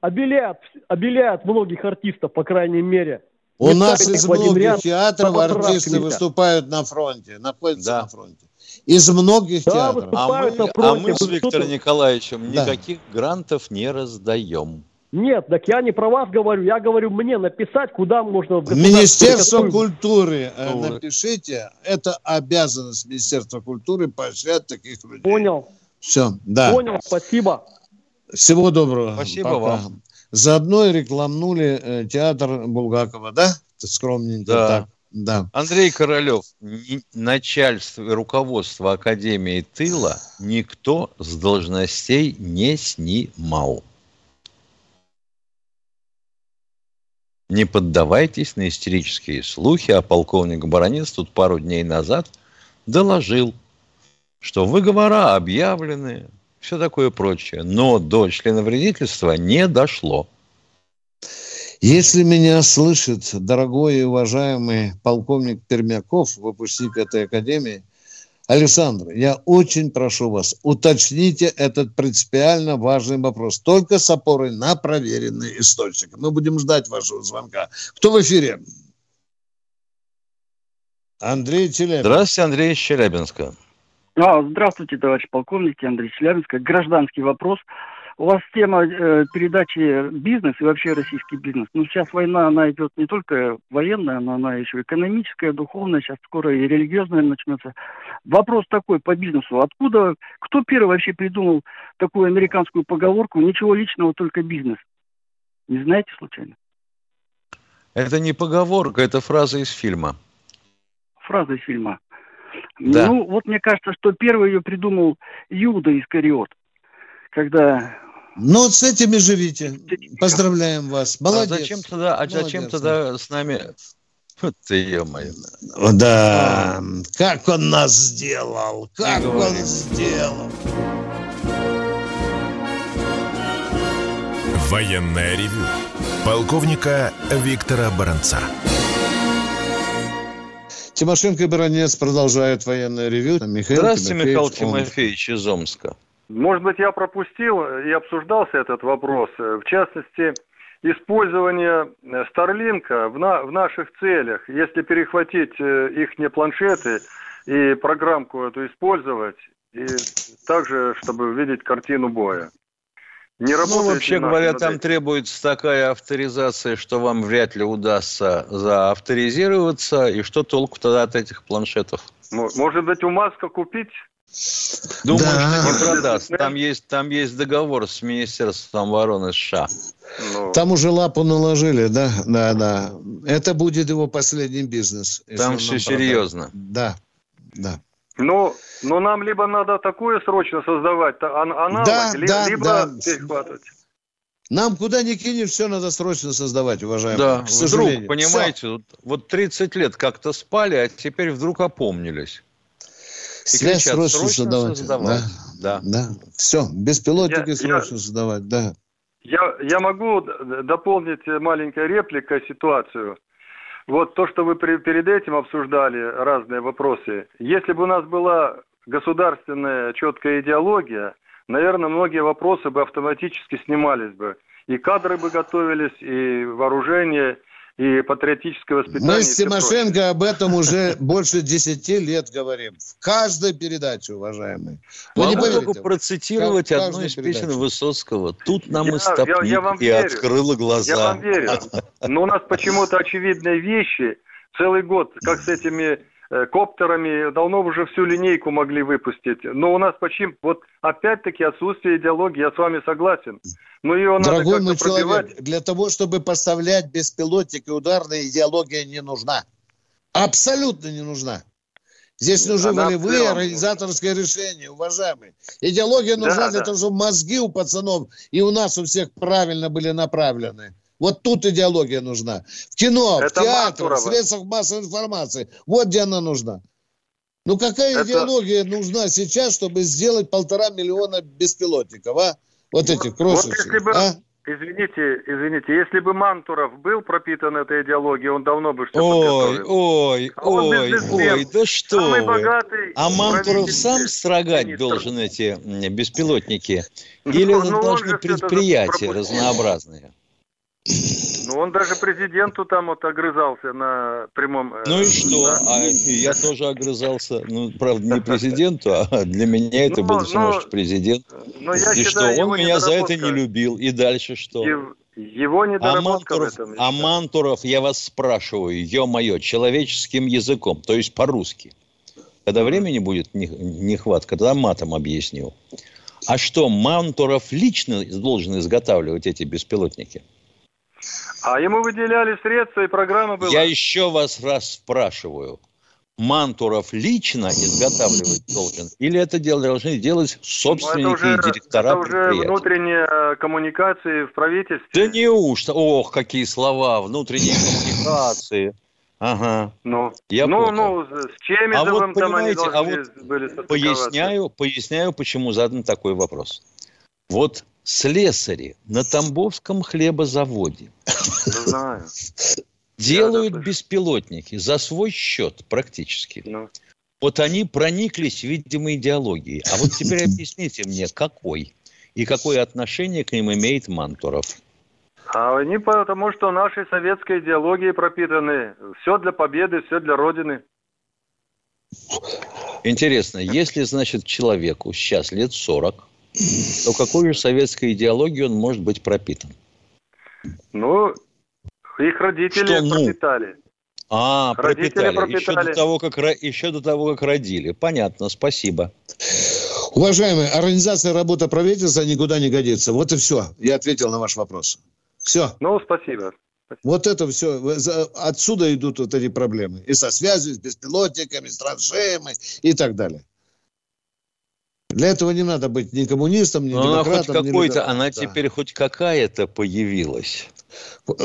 E: обеляет, обеляет многих артистов, по крайней мере.
A: У
E: Не
A: нас из многих театров артисты выступают на фронте, находятся
B: Да.
A: на фронте. Из многих
E: Да,
A: театров.
B: А мы,
E: на
B: а
E: фронте,
B: мы с Виктором Николаевичем
A: Да.
B: никаких грантов не раздаем.
E: Нет, так я не про вас говорю, я говорю мне написать, куда можно... в
A: Министерство
E: какую-
A: культуры,
B: Ну,
A: напишите, это обязанность Министерства культуры поощрять таких людей.
E: Понял,
A: Все, да.
E: понял, спасибо.
A: Всего доброго.
B: Спасибо
A: Пока.
B: вам.
A: Заодно и рекламнули э, театр Булгакова, да? Скромненько
B: Да.
A: так. Да.
B: Андрей Королев, начальство и руководство Академии тыла никто с должностей не снимал. Не поддавайтесь на истерические слухи, а полковник Баранец тут пару дней назад доложил, что выговора объявлены, все такое прочее, но до членовредительства не дошло.
A: Если меня слышит дорогой и уважаемый полковник Пермяков, выпускник этой академии, Александр, я очень прошу вас, уточните этот принципиально важный вопрос, только с опорой на проверенный источник. Мы будем ждать вашего звонка. Кто в эфире? Андрей Челябинск.
B: Здравствуйте, Андрей из Челябинска.
M: А, здравствуйте, товарищ полковник Андрей Челябинск. Гражданский вопрос. У вас тема э, передачи бизнес и вообще российский бизнес. Ну, сейчас война, она идет не только военная, но она еще экономическая, духовная, сейчас скоро и религиозная начнется. Вопрос такой по бизнесу. Откуда, кто первый вообще придумал такую американскую поговорку «ничего личного, только бизнес»? Не знаете случайно?
B: Это не поговорка, это фраза из фильма.
M: Фраза из фильма.
B: Да.
M: Ну, вот мне кажется, что первый ее придумал Юда Искариот. Когда
A: Ну, вот с этими живите. Поздравляем вас. Молодец.
B: А зачем тогда, а зачем
A: Молодец,
B: тогда с нами... Вот ты.
A: О, Да, как он нас сделал, как он сделал.
C: Военное ревю полковника Виктора Баранца.
A: Тимошенко и Баранец продолжают военное ревю. Михаил
B: Здравствуйте,
A: Тимофеевич,
B: Михаил
A: он-
B: Тимофеевич из Омска.
N: Может быть, я пропустил и обсуждался этот вопрос. В частности, использование Старлинка в, на- в наших целях. Если перехватить их планшеты и программку эту использовать, и также, чтобы видеть картину боя. Не работает.
B: Ну, вообще
N: наши
B: говоря, там требуется такая авторизация, что вам вряд ли удастся заавторизироваться. И что толку тогда от этих планшетов?
N: Мо- Может быть, у Маска купить?
B: Думаю,
A: Да.
B: что не продаст. Там есть, там есть договор с Министерством обороны США.
N: Ну,
A: Там уже лапу наложили, да, да, да. Это будет его последний бизнес.
B: Там все серьезно.
A: Да, да.
N: Ну, но нам либо надо такое срочно создавать, ан- аналог,
A: Да,
N: ли-
A: да,
N: либо
A: да.
N: перехватывать.
A: Нам куда ни кинешь, все надо срочно создавать, уважаемые.
B: Да,
A: к
B: вдруг, понимаете, вот, вот 30 лет как-то спали, а теперь вдруг опомнились. И
A: Связь
B: кричат,
A: срочно
B: «Срочно
A: создавать.
B: создавать».
A: Да,
B: Да.
A: да. Все, беспилотники
N: Я-
A: срочно создавать, да.
N: Я, я могу дополнить маленькой репликой ситуацию. Вот то, что вы перед этим обсуждали, разные вопросы. Если бы у нас была государственная четкая идеология, наверное, многие вопросы бы автоматически снимались бы. И кадры бы готовились, и вооружение, и патриотическое воспитание.
A: Мы с
N: прочее.
A: Тимошенко об этом уже больше 10 лет говорим. В каждой передаче, уважаемые. Вы не
B: Могу
A: поверите.
B: только процитировать
A: Как-
B: одну из песен
A: передаче.
B: Высоцкого. Тут нам
N: Я-
B: и стопник,
N: я- я вам
B: и
N: верю.
B: открыла глаза.
N: Я вам верю. Но у нас почему-то очевидные вещи целый год, как с этими коптерами, давно уже всю линейку могли выпустить. Но у нас почему... Вот опять-таки отсутствие идеологии, я с вами согласен. Но ее надо
A: Дорогой мой
N: пробивать.
A: человек, для того, чтобы поставлять беспилотники ударные, идеология не нужна. Абсолютно не нужна. Здесь нужны
N: Она
A: волевые, организаторские решения, уважаемые. Идеология
N: Да,
A: нужна для
N: да.
A: того, чтобы мозги у пацанов и у нас у всех правильно были направлены. Вот тут идеология нужна. В кино,
N: Это
A: в театре, в средствах массовой информации. Вот где она нужна. Ну какая
N: Это-
A: идеология нужна сейчас, чтобы сделать полтора миллиона беспилотников, а? Вот этих
N: Вот
A: крошечных,
N: если бы,
A: а?
N: извините, извините, если бы Мантуров был пропитан этой идеологией, он давно бы все
B: Ой, ой,
N: А
B: ой, ой, да что
N: Самый
B: вы.
N: богатый
B: А Мантуров сам строгать
N: министр.
B: должен эти беспилотники?
N: Ну,
B: Или
N: ну, он это
B: предприятия разнообразные?
N: Ну, он даже президенту там вот огрызался на прямом... э,
B: Ну и что?
N: да.
B: А я тоже огрызался. Ну, правда, не президенту, а для меня это
N: Ну,
B: был
N: ну,
B: всего может президент.
N: Но я
B: И что,
N: считаю, его
B: он меня за это не любил. И дальше что?
N: Его
B: А
N: недоработка в
B: Мантуров,
N: этом. я
B: а. Мантуров, я вас спрашиваю, ё-моё, человеческим языком, то есть по-русски. Когда времени будет не- нехватка, тогда матом объясню. А что, Мантуров лично должен изготавливать эти беспилотники?
N: А ему выделяли средства, и программа была.
B: Я еще вас раз спрашиваю. Мантуров лично изготавливать должен? Или это дело должны делать
N: Ну,
B: собственники
N: это уже,
B: и директора
N: это уже внутренние коммуникации в правительстве.
B: Да неужто? Ох, какие слова, внутренние коммуникации. Ага.
N: Ну,
B: Я
N: ну,
B: понял.
N: ну, с Чемизовым
B: А вот,
N: там они
B: а вот
N: были.
B: Поясняю, поясняю, почему задан такой вопрос. Вот слесари на Тамбовском хлебозаводе
N: Знаю.
B: делают беспилотники за свой счет практически.
N: Ну.
B: Вот они прониклись, видимо, идеологией. А вот теперь объясните мне, какой? И какое отношение к ним имеет Мантуров?
N: А они потому, что нашей советской идеологией пропитаны. Все для победы, все для Родины.
B: Интересно, если, значит, человеку сейчас лет 40, то какой же советской идеологией он может быть пропитан?
N: Ну, их родители
B: Что «ну»?
N: пропитали.
B: А,
N: Родители
B: пропитали. Еще,
N: пропитали.
B: до того, как, еще до того, как родили. Понятно, спасибо.
A: Уважаемые, организация работа правительства никуда не годится. Вот и все. Я ответил на ваш вопрос. Все.
N: Ну, спасибо.
A: Вот это все. Отсюда идут вот эти проблемы. И со связью, с беспилотниками, с траншеями и так далее. Для этого не надо быть ни коммунистом, ни
B: Но она хоть
A: демократом, ни
B: какой-то,
A: либералом.
B: она
A: Да.
B: теперь хоть какая-то появилась.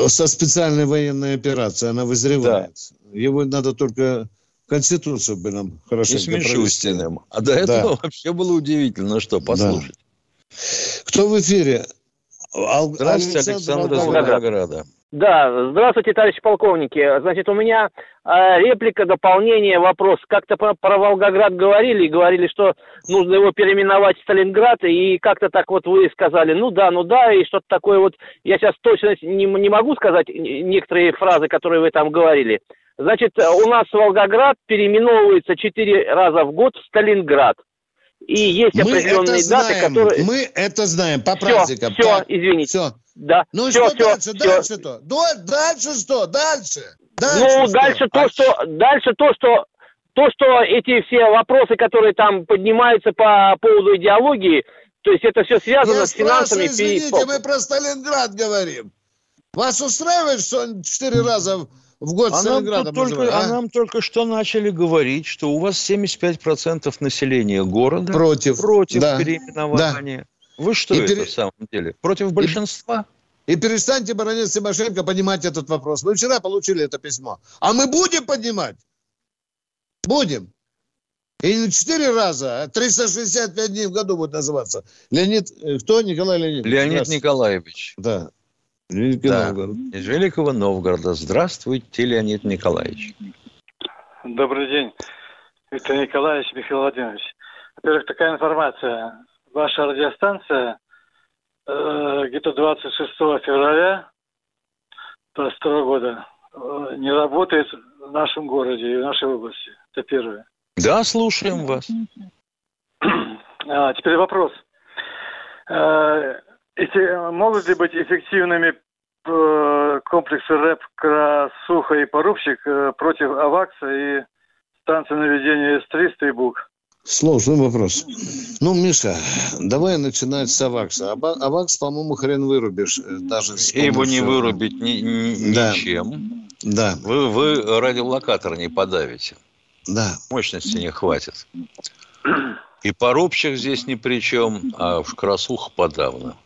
A: Со специальной военной операцией она вызревает. Его надо только Конституцию бы нам
B: И
A: хорошо
B: с Мишустиным. А до этого вообще было удивительно, что послушать.
A: Кто в эфире? Ал-
B: Здравствуйте, Александр из
A: Волгоград.
B: Волгограда.
O: Да, здравствуйте, товарищи полковники. Значит, у меня э, реплика, дополнение, вопрос. Как-то про, про Волгоград говорили, и говорили, что нужно его переименовать в Сталинград, и как-то так вот вы сказали, ну да, ну да, и что-то такое вот. Я сейчас точно не, не могу сказать некоторые фразы, которые вы там говорили. Значит, у нас Волгоград переименовывается четыре раза в год в Сталинград. и есть
A: Мы
O: определенные даты,
A: знаем,
O: которые...
A: мы это знаем по
O: Все,
A: праздникам.
O: все, извините.
A: Все.
O: Да,
A: Ну и
O: все,
A: что
O: все,
A: дальше?
O: все.
A: Дальше-то? Дальше что? Дальше?
O: Ну,
A: что?
O: дальше то,
A: А
O: что дальше то, что то, что эти все вопросы, которые там поднимаются по поводу идеологии, то есть это все связано
A: Я
O: с финансами.
A: извините, мы про Сталинград говорим. Вас устраивает, что он четыре раза в- год
B: А нам,
A: Сталинградом
B: тут только, а
A: а?
B: нам только что начали говорить, что у вас 75% населения города
A: Против.
B: против
A: Да.
B: переименования. Вы что
A: И
B: это
A: пере-
B: в самом деле? Против большинства?
A: И перестаньте, баронец Тимошенко, поднимать этот вопрос. Мы вчера получили это письмо. А мы будем поднимать? Будем. И не четыре раза, а 365 дней в году будет называться. Леонид, э, кто? Николай Леонидович.
B: Леонид. Николаевич.
A: Да. Великий
B: Да.
A: Новгород.
B: Из Великого Новгорода. Здравствуйте, Леонид Николаевич.
P: Добрый день, Виктор Николаевич, Михаил Владимирович. Во-первых, такая информация. Ваша радиостанция э, где-то 26 февраля 22 года э, не работает в нашем городе и в нашей области. Это первое.
B: Да, слушаем вас.
P: А, теперь вопрос. Э, эти, могут ли быть эффективными э, комплексы РЭП, Красуха и Порубщик э, против АВАКСа и станции наведения С-300 и БУК?
A: Сложный вопрос. Ну, Миша, давай начинать с Авакса. Аба- Авакс, по-моему, хрен вырубишь. э, Даже с
B: Его не
A: помощью-
B: вырубить ни- ни-
A: Да.
B: ничем.
A: Да,
B: Вы, вы радиолокатор не подавите.
A: да.
B: Мощности не хватит. И порубщик здесь ни при чем, а уж красуха подавно.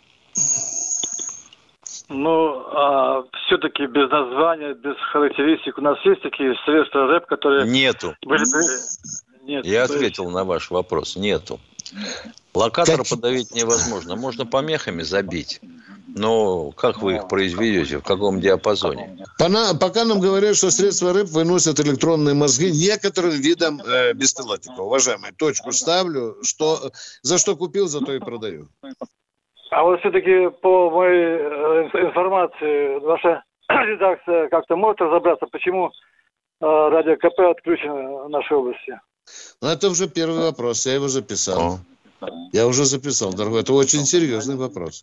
P: Ну, а все-таки без названия, без характеристик. У нас есть такие средства РЭП, которые
B: Нету.
P: были бы... Нет,
B: Я
P: то есть-
B: ответил на ваш вопрос. Нету. Локатор
A: Как-
B: подавить невозможно. Можно помехами забить. Но как вы их произведете? В каком диапазоне?
A: Пока нам говорят, что средства РЭП выносят электронные мозги некоторым видам э, беспилотников. Уважаемый, точку ставлю. Что, за что купил, за то и продаю.
P: А вот все-таки по моей э, инф- информации, ваша редакция как-то может разобраться, почему э, радио КП отключено в нашей области?
A: Но это уже первый вопрос. Я его записал. Я уже записал, дорогой. Это очень серьезный вопрос.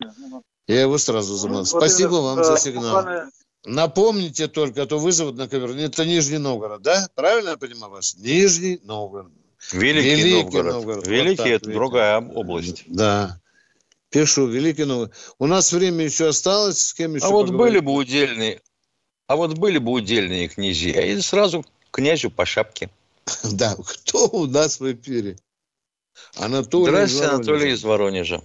A: Я его сразу замолчал.
P: Вот
A: Спасибо вам
P: э,
A: за сигнал. Напомните только, а то вызовут на ковер. Это Нижний Новгород, да? Правильно я понимаю вас? Нижний Новгород.
B: Великий, Новгород.
A: Вот
B: Великий
A: так,
B: это
A: видите.
B: другая область.
A: Да. Пишу, Великий Новгород. У нас время еще осталось, с кем еще
B: А вот
A: поговорить?
B: были бы удельные, а вот были бы удельные князья, и сразу князю по шапке.
A: Да, кто у нас в эфире? Анатолий
B: Здравствуйте,
A: из Воронежа.
B: Анатолий из Воронежа.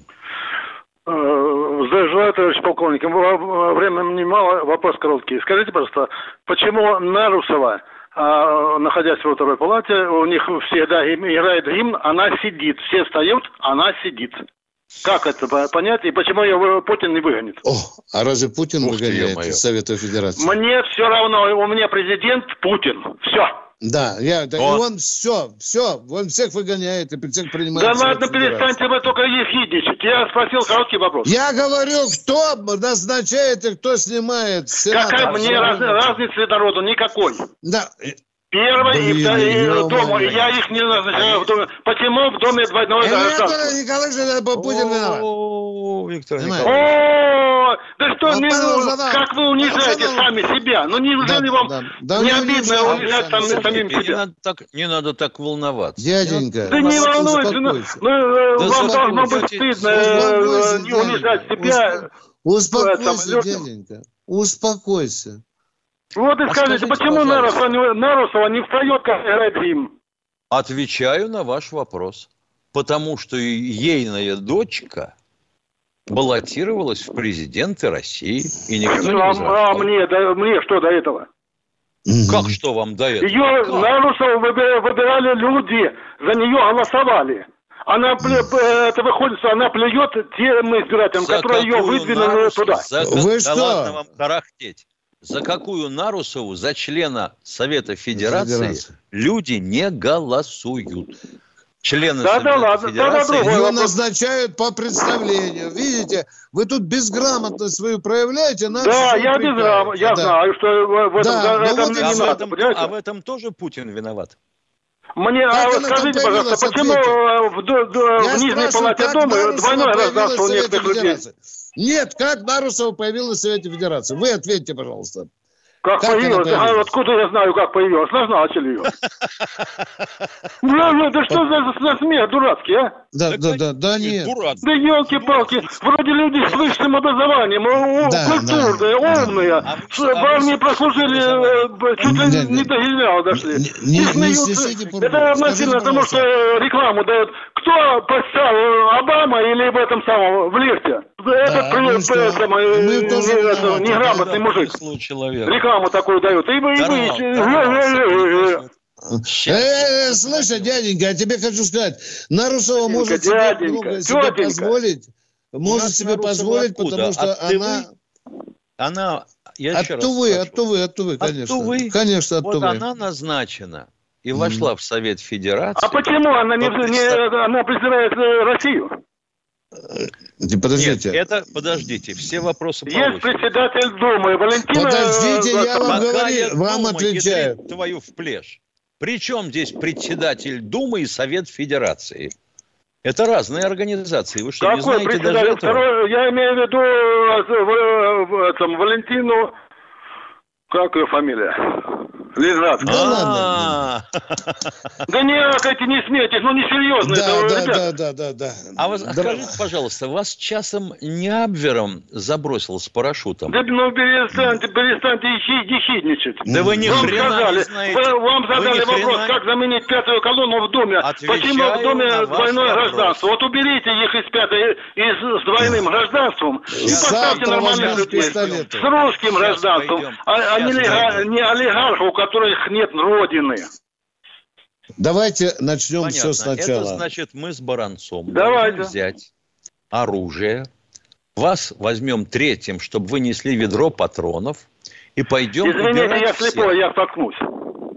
I: Э, Здравия желаю, товарищ полковник. Во- Времени мало, вопрос короткий. Скажите, пожалуйста, почему Нарусова, а, находясь во второй палате, у них всегда играет гимн, она сидит. Все встают, она сидит. Как это по- понять и почему ее Путин не выгонит?
A: О, а разве Путин
B: Ух
A: выгоняет из Совета Федерации?
I: Мне все равно, у меня президент Путин. Все.
A: Да, я, да, и
B: Вот.
A: он все, все, он всех выгоняет и всех принимает.
I: Да ладно, перестаньте вы только ехидничать. Я спросил короткий вопрос.
A: Я говорю, кто назначает и кто снимает сенатора.
I: Какая мне раз- разницы народу? Никакой.
A: Да,
I: Первый и второй дома. И я их не назначаю в доме. Почему в доме двойного
A: это
I: гражданства?
A: Николаевич Путин виноват.
B: О, Виктор.
I: О, да что, не- как вы унижаете сами себя? Ну неужели вам не обидно унижать
A: сами
I: сам-
A: себя.
I: самим
B: Не
I: себя?
B: надо так, не надо так волноваться.
A: Дяденька,
I: Да не волнуйтесь, ну, ну, э, вам должно быть стыдно э, не унижать себя.
A: Успокойся, дяденька. Успокойся.
I: Вот и
B: А
I: скажите,
B: скажите,
I: почему
B: пожалуйста.
I: Нарусова не, Нарусова не встает, как играет гимн?
B: Отвечаю на ваш вопрос. Потому что ейная дочка баллотировалась в президенты России, и никто не
I: а, а мне, да, мне что до этого?
B: Как что вам до этого?
I: Ее
B: Как?
I: Нарусову выби- выбирали люди, за нее голосовали. Она, пле- п- это выходит, что она плюет тем избирателям,
B: За
I: которые ее выдвинули туда.
B: За
A: Вы
B: да
A: что?
B: ладно вам тарахтеть. За какую Нарусову, за члена Совета Федерации,
A: Федерации.
B: люди не голосуют. Члены
I: Да, да
B: Совета
I: ладно,
B: Федерации
I: да, да, другой
A: Ее
I: вопрос.
A: назначают по представлению. Видите, вы тут безграмотность свою проявляете. нам
I: Да, я
A: упрекаете.
I: безграм, я
A: Да.
I: знаю, что в в этом,
A: Да,
I: за-
A: ну
I: это
A: вот
I: мне
A: и
B: а,
I: не
B: в
I: надо,
B: этом,
I: понимаете?
B: а в этом тоже Путин виноват.
I: Мне,
A: Как
I: а вот скажите, пожалуйста, почему э, в, д-
A: Я
I: в Нижней Палате Дома двойное гражданство у
A: в
I: некоторых людей?
A: Нет, как Нарусова появилась в Совете Федерации? Вы ответьте, пожалуйста.
I: Как,
A: Как она
I: появилась? А откуда я знаю, как появилась? Назначили ее. Ну, ну, да что за, за смех дурацкий, а?
A: Да, да, да, да, нет.
I: Да елки-палки, вроде люди с высшим образованием, культурные, умные, с- в армии прослужили, э, чуть ли
A: Не,
I: до генерала дошли. Это относительно тому,
A: пожалуйста.
I: что э, рекламу дает. Кто поставил, Обама или в этом самом, в лифте? Этот
A: ну
I: э, неграмотный мужик.
B: человек.
I: Рекламу такую дает. И вы, и э, Э,
A: слушай, дяденька, я тебе хочу сказать, Нарусова может себе много себе позволить, может себе позволить, потому что
B: От
A: она...
B: Она, я
A: От
B: еще раз
A: Тувы,
B: скажу,
A: от Тувы, от Тувы,
B: от
A: конечно.
B: Тувы.
A: Конечно, от
B: вот
A: Тувы.
B: она назначена и вошла в Совет Федерации.
I: А почему она не, не- она презирает э, Россию?
A: Подождите.
B: Нет, это, подождите, все вопросы по
I: Есть председатель Думы Валентина...
A: Подождите,
I: э,
A: я вам
B: Какая
A: говорю, вам
B: Дума,
A: отвечаю.
B: твою в плешь. Причем здесь председатель Думы и Совет Федерации? Это разные организации. Вы что, не
I: Какой
B: знаете даже
I: председатель?
B: этого?
I: Второй, я имею в виду э, в, в этом, Валентину... Как ее фамилия? Лежат.
B: А,
I: Да не, эти не смейтесь, ну не серьезно.
A: Да,
I: это,
A: да, да, да, да, да.
B: А вы скажите, пожалуйста, вас часом не Абвером забросил с парашютом?
I: Да ну перестаньте, перестаньте ехидничать.
B: Да вы ни
I: вам
B: хрена не знаете.
I: вам задали вопрос,
B: хрена-
I: как заменить пятую колонну в Думе.
B: Отвечаю
I: Почему в
B: ваш
I: двойное
B: вопрос.
I: гражданство? Вот уберите их из пятой, из, с двойным гражданством и поставьте нормальных людей. С русским гражданством, а, а не,
B: Сейчас
I: которых нет родины.
A: Давайте начнем
B: Понятно.
A: все сначала.
B: Это значит, мы с Баранцом
I: Давайте.
B: должны взять оружие, вас возьмем третьим, чтобы вы несли ведро патронов, и пойдем
I: Извините,
B: убирать
I: я
B: всех.
I: слепой, я споткнусь.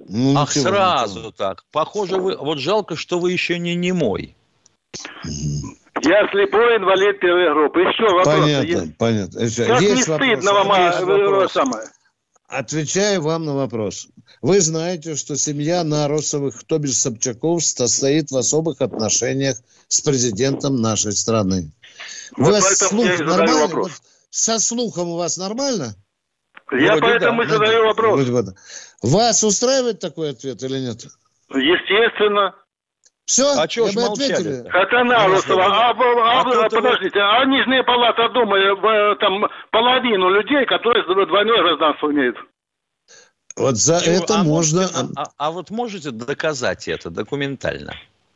A: Ну,
B: Ах,
A: ничего,
B: сразу
A: ничего.
B: так. Похоже, вы... Вот жалко, что вы еще не немой.
I: Я слепой инвалид первой группы. Еще вопрос
A: Понятно,
I: есть?
A: понятно. Еще
I: Как не
A: есть
I: стыдно
A: вопросы?
I: вам, а,
A: Есть
I: э,
A: вопросы.
I: самое?
A: Отвечаю вам на вопрос. Вы знаете, что семья Нарусовых, то без Собчаков, состоит в особых отношениях с президентом нашей страны. У
I: Вот
A: вас
I: поэтому
A: слух нормальный?
I: вопрос.
A: Вот со слухом у вас нормально?
I: Я
B: Вроде
I: поэтому
B: да.
I: и задаю вопрос.
A: Вас устраивает такой ответ или нет?
I: Естественно.
A: Все,
B: А
A: я
B: ж
A: ответили.
I: Это Нарусова. А, а, а,
B: А
I: подождите, а Нижняя палата Думы, там половину людей, которые двойное гражданство имеют.
A: Вот за
B: Чего?
A: это
B: А
A: можно...
B: можете- а, а вот можете доказать это документально?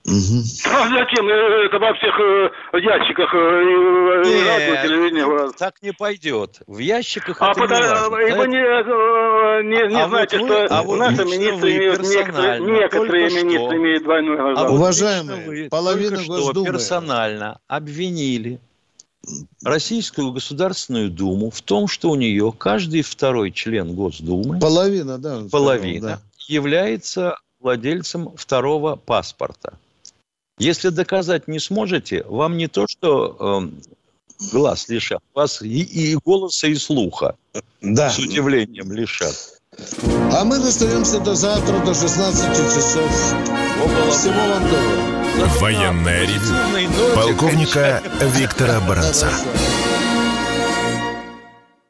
A: Мгм.
I: А зачем э, это во всех э, ящиках э, радио,
B: Нет,
I: телевидении?
B: так не пойдет. В ящиках
I: А
B: это не
I: потому,
B: важно.
I: и вы не, не, не
B: А вот
I: знаете,
B: вы-
I: что
B: а вот
I: наши министры имеют некоторые, некоторые министры
B: что.
I: имеют двойное
B: А
I: гражданство.
B: вот
A: Уважаемые,
B: вы
A: половина
B: только что
A: Госдумы.
B: персонально обвинили Российскую Государственную Думу в том, что у нее каждый второй член Госдумы,
A: Половина, да.
B: половина,
A: да.
B: является владельцем второго паспорта. Если доказать не сможете, вам не то, что эм, глаз лишат, вас и, и голоса, и слуха
A: Да.
B: с удивлением лишат.
A: А мы расстаемся до завтра, до 16 часов. Всего вам доброго.
C: Военное ревю полковника Виктора Баранца.
A: Хорошо.